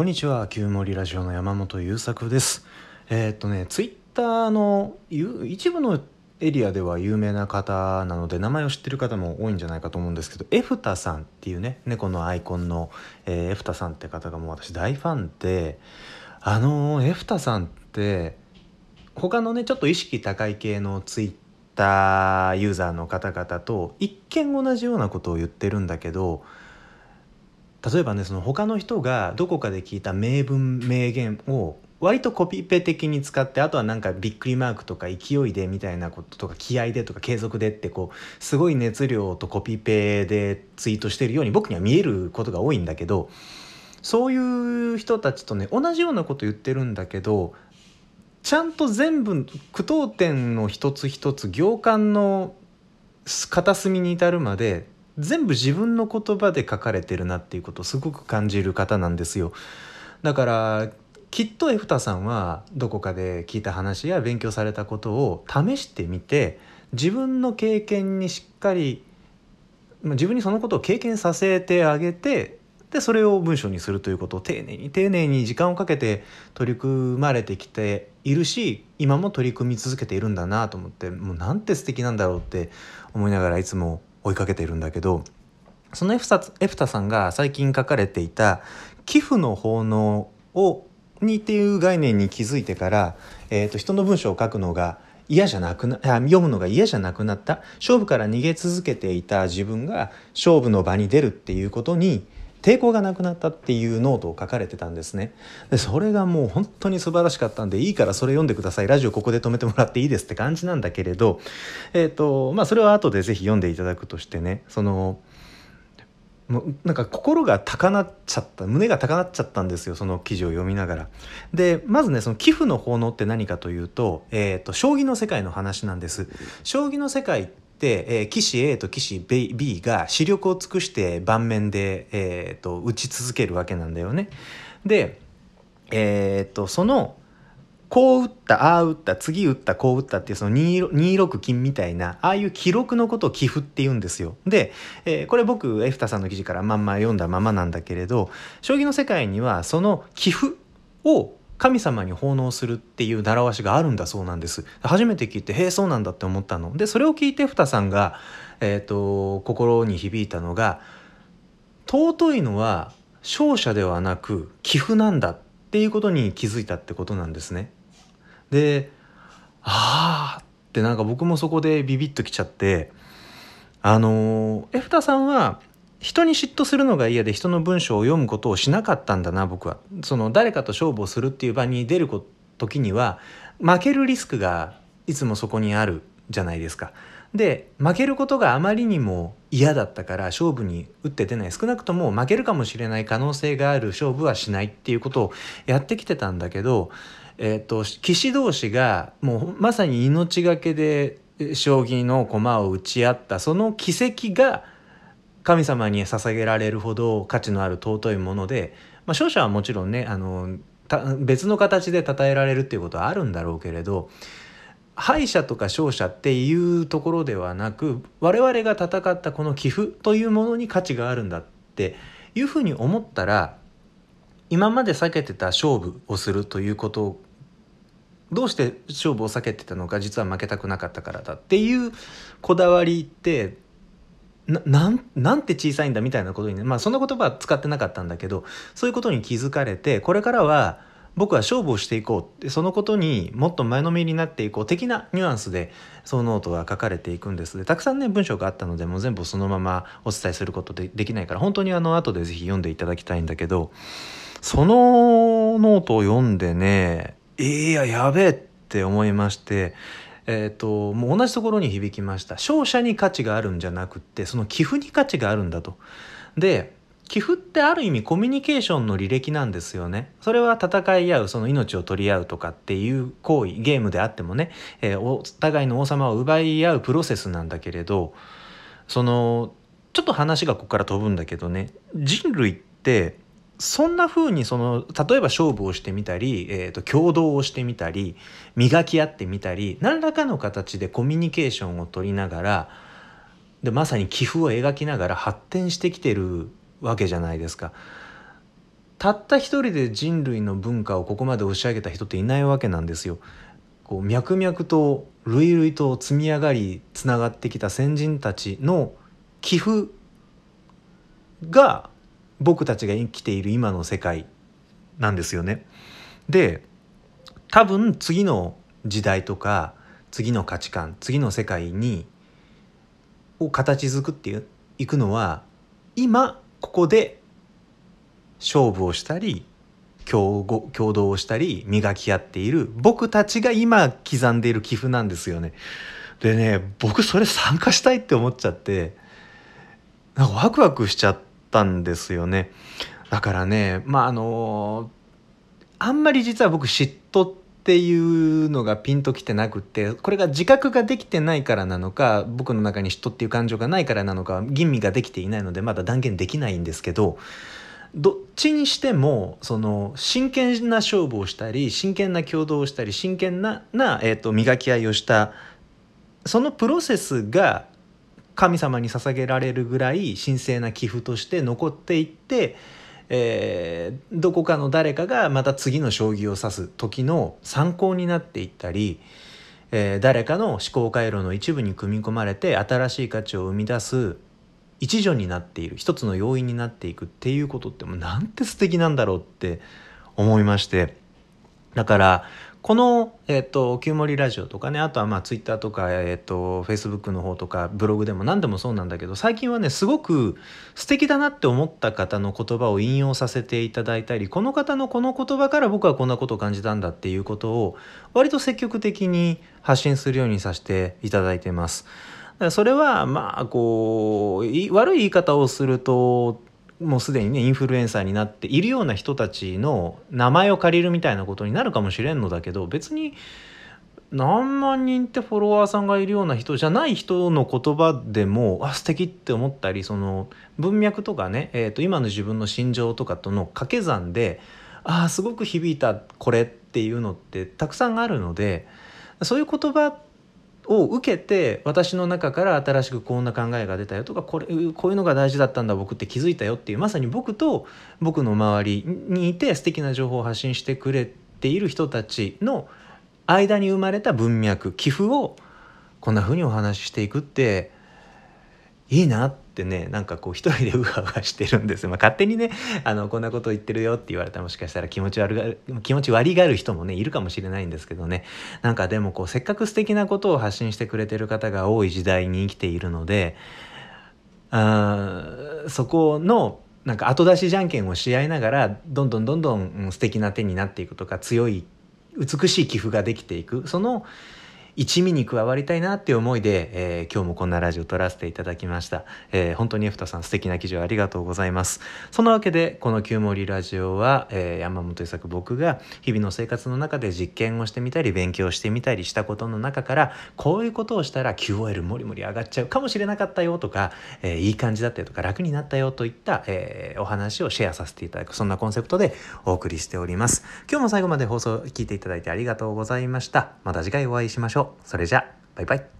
こんにちは旧森ラジオの山本優作です。えーっとねツイッターの一部のエリアでは有名な方なので名前を知ってる方も多いんじゃないかと思うんですけどエフタさんっていうね猫のアイコンの、えーエフタさんって方がもう私大ファンであのエフタさんって他のねちょっと意識高い系のツイッターユーザーの方々と一見同じようなことを言ってるんだけど例えばねその他の人がどこかで聞いた名文名言を割とコピペ的に使ってあとはなんかびっくりマークとか勢いでみたいなこととか気合でとか継続でってこうすごい熱量とコピペでツイートしてるように僕には見えることが多いんだけどそういう人たちとね同じようなこと言ってるんだけどちゃんと全部句読点の一つ一つ行間の片隅に至るまで全部自分の言葉で書かれてるなっていうことをすごく感じる方なんですよ。だからきっとエフタさんはどこかで聞いた話や勉強されたことを試してみて自分の経験にしっかり自分にそのことを経験させてあげてでそれを文章にするということを丁寧に丁寧に時間をかけて取り組まれてきているし今も取り組み続けているんだなと思ってもうなんて素敵なんだろうって思いながらいつも追いかけているんだけどそのエフタエフタさんが最近書かれていた「棋譜の奉納を」にっていう概念に気づいてから、えー、と人の文章を書くのが嫌じゃなくな読むのが嫌じゃなくなった。勝負から逃げ続けていた自分が勝負の場に出るっていうことに抵抗がなくなったっていうノートを書かれてたんですねでそれがもう本当に素晴らしかったんでいいからそれ読んでくださいラジオここで止めてもらっていいですって感じなんだけれどえっ、とまあそれは後でぜひ読んでいただくとしてねそのもうなんか心が高鳴っちゃった胸が高鳴っちゃったんですよその記事を読みながら。でまずねその寄付の奉納って何かというと,、えー、と将棋の世界の話なんです。将棋の世界って、えー棋士 A と棋士 B, が視力を尽くして盤面で、えー、と打ち続けるわけなんだよね。で、えー、とそのこう打ったああ打った次打ったこう打ったっていうその 2, 2六金みたいなああいう記録のことを寄付って言うんですよ。で、えーこれ僕エフタさんの記事からまんま読んだままなんだけれど将棋の世界にはその寄付を神様に奉納するっていう習わしがあるんだそうなんです初めて聞いてへえそうなんだって思ったのでそれを聞いてエフタさんが、えー、と心に響いたのが尊いのは勝者ではなく寄付なんだっていうことに気づいたってことなんですね。でああってなんか僕もそこでビビッときちゃってあのエフタさんは人に嫉妬するのが嫌で人の文章を読むことをしなかったんだな僕は。その誰かと勝負をするっていう場に出る時には負けるリスクがいつもそこにあるじゃないですか。で負けることがあまりにも嫌だったから勝負に打って出ない少なくとも負けるかもしれない可能性がある勝負はしないっていうことをやってきてたんだけど、えー、と棋士同士がもうまさに命がけで将棋の駒を打ち合ったその奇跡が神様に捧げられるほど価値のある尊いもので、まあ、勝者はもちろんねあの別の形で称えられるっていうことはあるんだろうけれど敗者とか勝者っていうところではなく我々が戦ったこの寄付というものに価値があるんだっていうふうに思ったら今まで避けてた勝負をするということをどうして勝負を避けてたのか実は負けたくなかったからだっていうこだわりってななんなんて小さいんだみたいなことにねまあそんな言葉は使ってなかったんだけどそういうことに気づかれてこれからは僕は勝負をしていこうでそのことにもっと前のめりになっていこう的なニュアンスでそのノートは書かれていくんです。でたくさんね文章があったのでもう全部そのままお伝えすることでできないから本当にあの後で是非読んでいただきたいんだけどそのノートを読んでねいややべえって思いましてえー、ともう同じところに響きました勝者に価値があるんじゃなくってその棋譜に価値があるんだと。で棋譜ってある意味コミュニケーションの履歴なんですよね。それは戦い合うその命を取り合うとかっていう行為ゲームであってもね、えーお互いの王様を奪い合うプロセスなんだけれどそのちょっと話がここから飛ぶんだけどね人類ってそんな風にその例えば勝負をしてみたり、えー、と共同をしてみたり磨き合ってみたり何らかの形でコミュニケーションを取りながらでまさに寄付を描きながら発展してきてるわけじゃないですか。たった一人で人類の文化をここまで押し上げた人っていないわけなんですよ。こう脈々と類々と積み上がりつながってきた先人たちの寄付が僕たちが生きている今の世界なんですよね。で多分次の時代とか次の価値観次の世界にを形作っていくのは今ここで勝負をしたり共共同をしたり磨き合っている僕たちが今刻んでいる寄付なんですよね。でね僕それ参加したいって思っちゃってなんかワクワクしちゃってたんですよね。だからねまああのあんまり実は僕嫉妬っていうのがピンときてなくってこれが自覚ができてないからなのか僕の中に嫉妬っていう感情がないからなのか吟味ができていないのでまだ断言できないんですけどどっちにしてもその真剣な勝負をしたり真剣な共同をしたり真剣なな、えーと、磨き合いをしたそのプロセスが神様に捧げられるぐらい神聖な寄付として残っていって、えー、どこかの誰かがまた次の将棋を指す時の参考になっていったり、えー、誰かの思考回路の一部に組み込まれて新しい価値を生み出す一助になっている一つの要因になっていくっていうことってもうなんて素敵なんだろうって思いまして。だからこの、え、ー、と、旧森ラジオとかね、あとはまあツイッターとか、えっ、ー、と、フェイスブックの方とか、ブログでも何でもそうなんだけど、最近はね、すごく素敵だなって思った方の言葉を引用させていただいたり、この方のこの言葉から僕はこんなことを感じたんだっていうことを、割と積極的に発信するようにさせていただいてます。それはまあこう悪い言い方をするともうすでにねインフルエンサーになっているような人たちの名前を借りるみたいなことになるかもしれんのだけど別に何万人ってフォロワーさんがいるような人じゃない人の言葉でもあ素敵って思ったりその文脈とかね、えー、と今の自分の心情とかとの掛け算であすごく響いたこれっていうのってたくさんあるのでそういう言葉ってを受けて私の中から新しくこんな考えが出たよとかこれこういうのが大事だったんだ僕って気づいたよっていうまさに僕と僕の周りにいて素敵な情報を発信してくれている人たちの間に生まれた文脈寄付をこんな風にお話ししていくっていいなってねなんかこう一人でうわうわしてるんですまあ、勝手にねあのこんなこと言ってるよって言われたらもしかしたら気持ち悪がる気持ち悪がる人もねいるかもしれないんですけどね。なんかでもこうせっかく素敵なことを発信してくれてる方が多い時代に生きているのであそこのなんか後出しじゃんけんをし合いながらどんどんどんどん素敵な手になっていくとか強い美しい寄付ができていく。その一味に加わりたいなっていう思いで、えー、今日もこんなラジオ撮らせていただきました、えー、本当にエフタさん素敵な記事をありがとうございます。そのわけでこの旧森ラジオは、えー、山本伊作僕が日々の生活の中で実験をしてみたり勉強してみたりしたことの中からこういうことをしたら QOL もりもり上がっちゃうかもしれなかったよとか、えー、いい感じだったよとか楽になったよといった、えー、お話をシェアさせていただくそんなコンセプトでお送りしております。今日も最後まで放送聞いていただいてありがとうございました。また次回お会いしましょう。それじゃバイバイ。